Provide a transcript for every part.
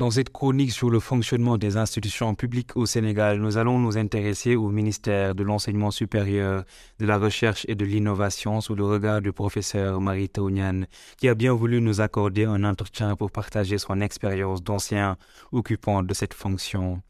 Dans cette chronique sur le fonctionnement des institutions publiques au Sénégal, nous allons nous intéresser au ministère de l'Enseignement supérieur, de la Recherche et de l'Innovation sous le regard du professeur Marie Taunian, qui a bien voulu nous accorder un entretien pour partager son expérience d'ancien occupant de cette fonction.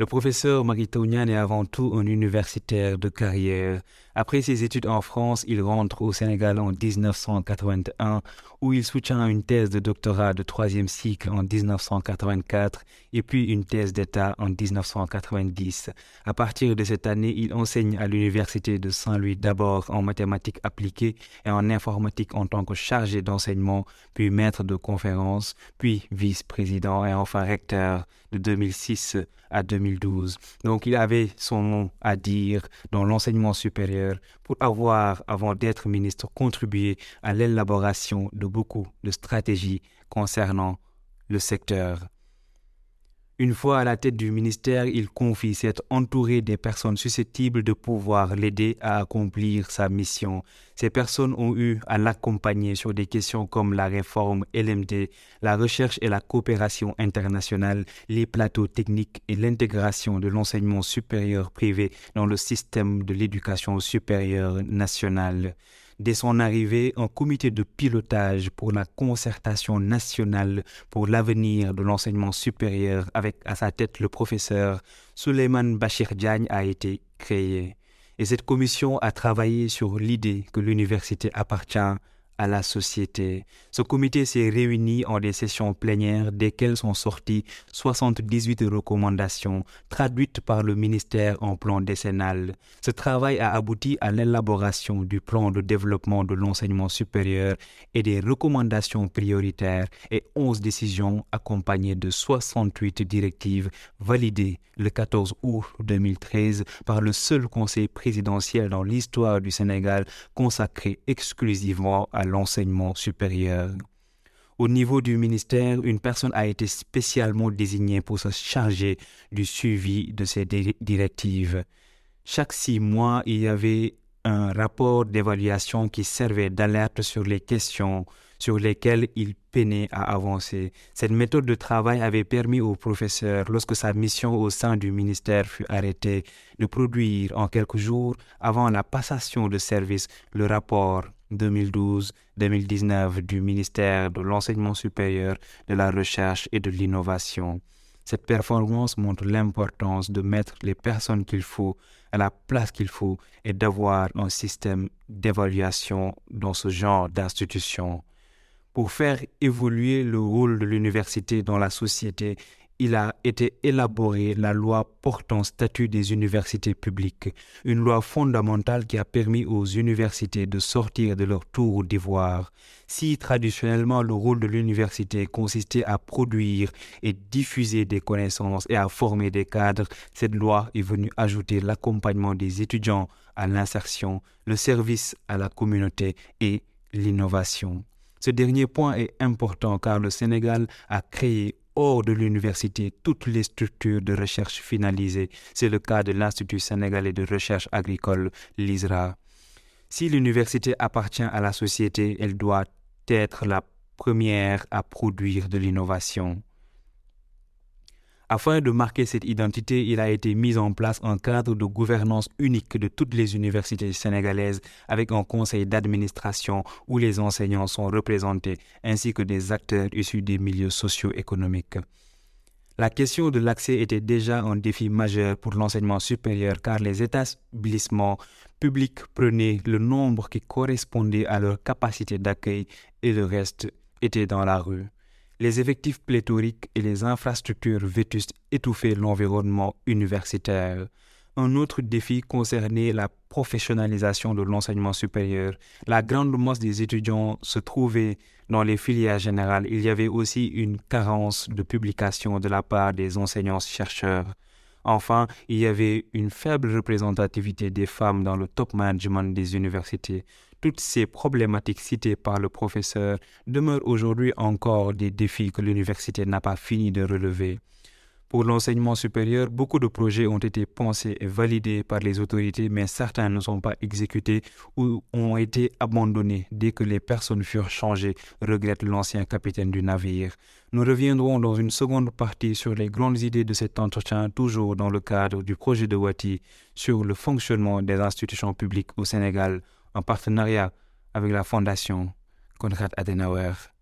Le professeur Maritaunian est avant tout un universitaire de carrière. Après ses études en France, il rentre au Sénégal en 1981, où il soutient une thèse de doctorat de troisième cycle en 1984 et puis une thèse d'État en 1990. À partir de cette année, il enseigne à l'Université de Saint-Louis d'abord en mathématiques appliquées et en informatique en tant que chargé d'enseignement, puis maître de conférence, puis vice-président et enfin recteur de 2006 à 2012. Donc il avait son mot à dire dans l'enseignement supérieur pour avoir, avant d'être ministre, contribué à l'élaboration de beaucoup de stratégies concernant le secteur une fois à la tête du ministère, il confie s'être entouré des personnes susceptibles de pouvoir l'aider à accomplir sa mission. Ces personnes ont eu à l'accompagner sur des questions comme la réforme LMD, la recherche et la coopération internationale, les plateaux techniques et l'intégration de l'enseignement supérieur privé dans le système de l'éducation supérieure nationale. Dès son arrivée, un comité de pilotage pour la concertation nationale pour l'avenir de l'enseignement supérieur avec à sa tête le professeur Suleiman Bachir Diagne a été créé. Et cette commission a travaillé sur l'idée que l'université appartient à la société. Ce comité s'est réuni en des sessions plénières desquelles sont sorties 78 recommandations traduites par le ministère en plan décennal. Ce travail a abouti à l'élaboration du plan de développement de l'enseignement supérieur et des recommandations prioritaires et 11 décisions accompagnées de 68 directives validées le 14 août 2013 par le seul conseil présidentiel dans l'histoire du Sénégal consacré exclusivement à l'enseignement supérieur. Au niveau du ministère, une personne a été spécialement désignée pour se charger du suivi de ces directives. Chaque six mois, il y avait un rapport d'évaluation qui servait d'alerte sur les questions sur lesquelles il peinait à avancer. Cette méthode de travail avait permis au professeur, lorsque sa mission au sein du ministère fut arrêtée, de produire en quelques jours, avant la passation de service, le rapport 2012-2019 du ministère de l'Enseignement supérieur, de la Recherche et de l'Innovation. Cette performance montre l'importance de mettre les personnes qu'il faut à la place qu'il faut et d'avoir un système d'évaluation dans ce genre d'institution. Pour faire évoluer le rôle de l'université dans la société, il a été élaboré la loi portant statut des universités publiques, une loi fondamentale qui a permis aux universités de sortir de leur tour d'ivoire. Si traditionnellement le rôle de l'université consistait à produire et diffuser des connaissances et à former des cadres, cette loi est venue ajouter l'accompagnement des étudiants à l'insertion, le service à la communauté et l'innovation. Ce dernier point est important car le Sénégal a créé hors de l'université toutes les structures de recherche finalisées. C'est le cas de l'Institut sénégalais de recherche agricole, l'ISRA. Si l'université appartient à la société, elle doit être la première à produire de l'innovation. Afin de marquer cette identité, il a été mis en place un cadre de gouvernance unique de toutes les universités sénégalaises avec un conseil d'administration où les enseignants sont représentés ainsi que des acteurs issus des milieux socio-économiques. La question de l'accès était déjà un défi majeur pour l'enseignement supérieur car les établissements publics prenaient le nombre qui correspondait à leur capacité d'accueil et le reste était dans la rue les effectifs pléthoriques et les infrastructures vétustes étouffaient l'environnement universitaire. Un autre défi concernait la professionnalisation de l'enseignement supérieur. La grande masse des étudiants se trouvait dans les filières générales. Il y avait aussi une carence de publication de la part des enseignants-chercheurs. Enfin, il y avait une faible représentativité des femmes dans le top management des universités. Toutes ces problématiques citées par le professeur demeurent aujourd'hui encore des défis que l'université n'a pas fini de relever. Pour l'enseignement supérieur, beaucoup de projets ont été pensés et validés par les autorités, mais certains ne sont pas exécutés ou ont été abandonnés dès que les personnes furent changées, regrette l'ancien capitaine du navire. Nous reviendrons dans une seconde partie sur les grandes idées de cet entretien, toujours dans le cadre du projet de Wati sur le fonctionnement des institutions publiques au Sénégal en partenariat avec la Fondation Konrad Adenauer.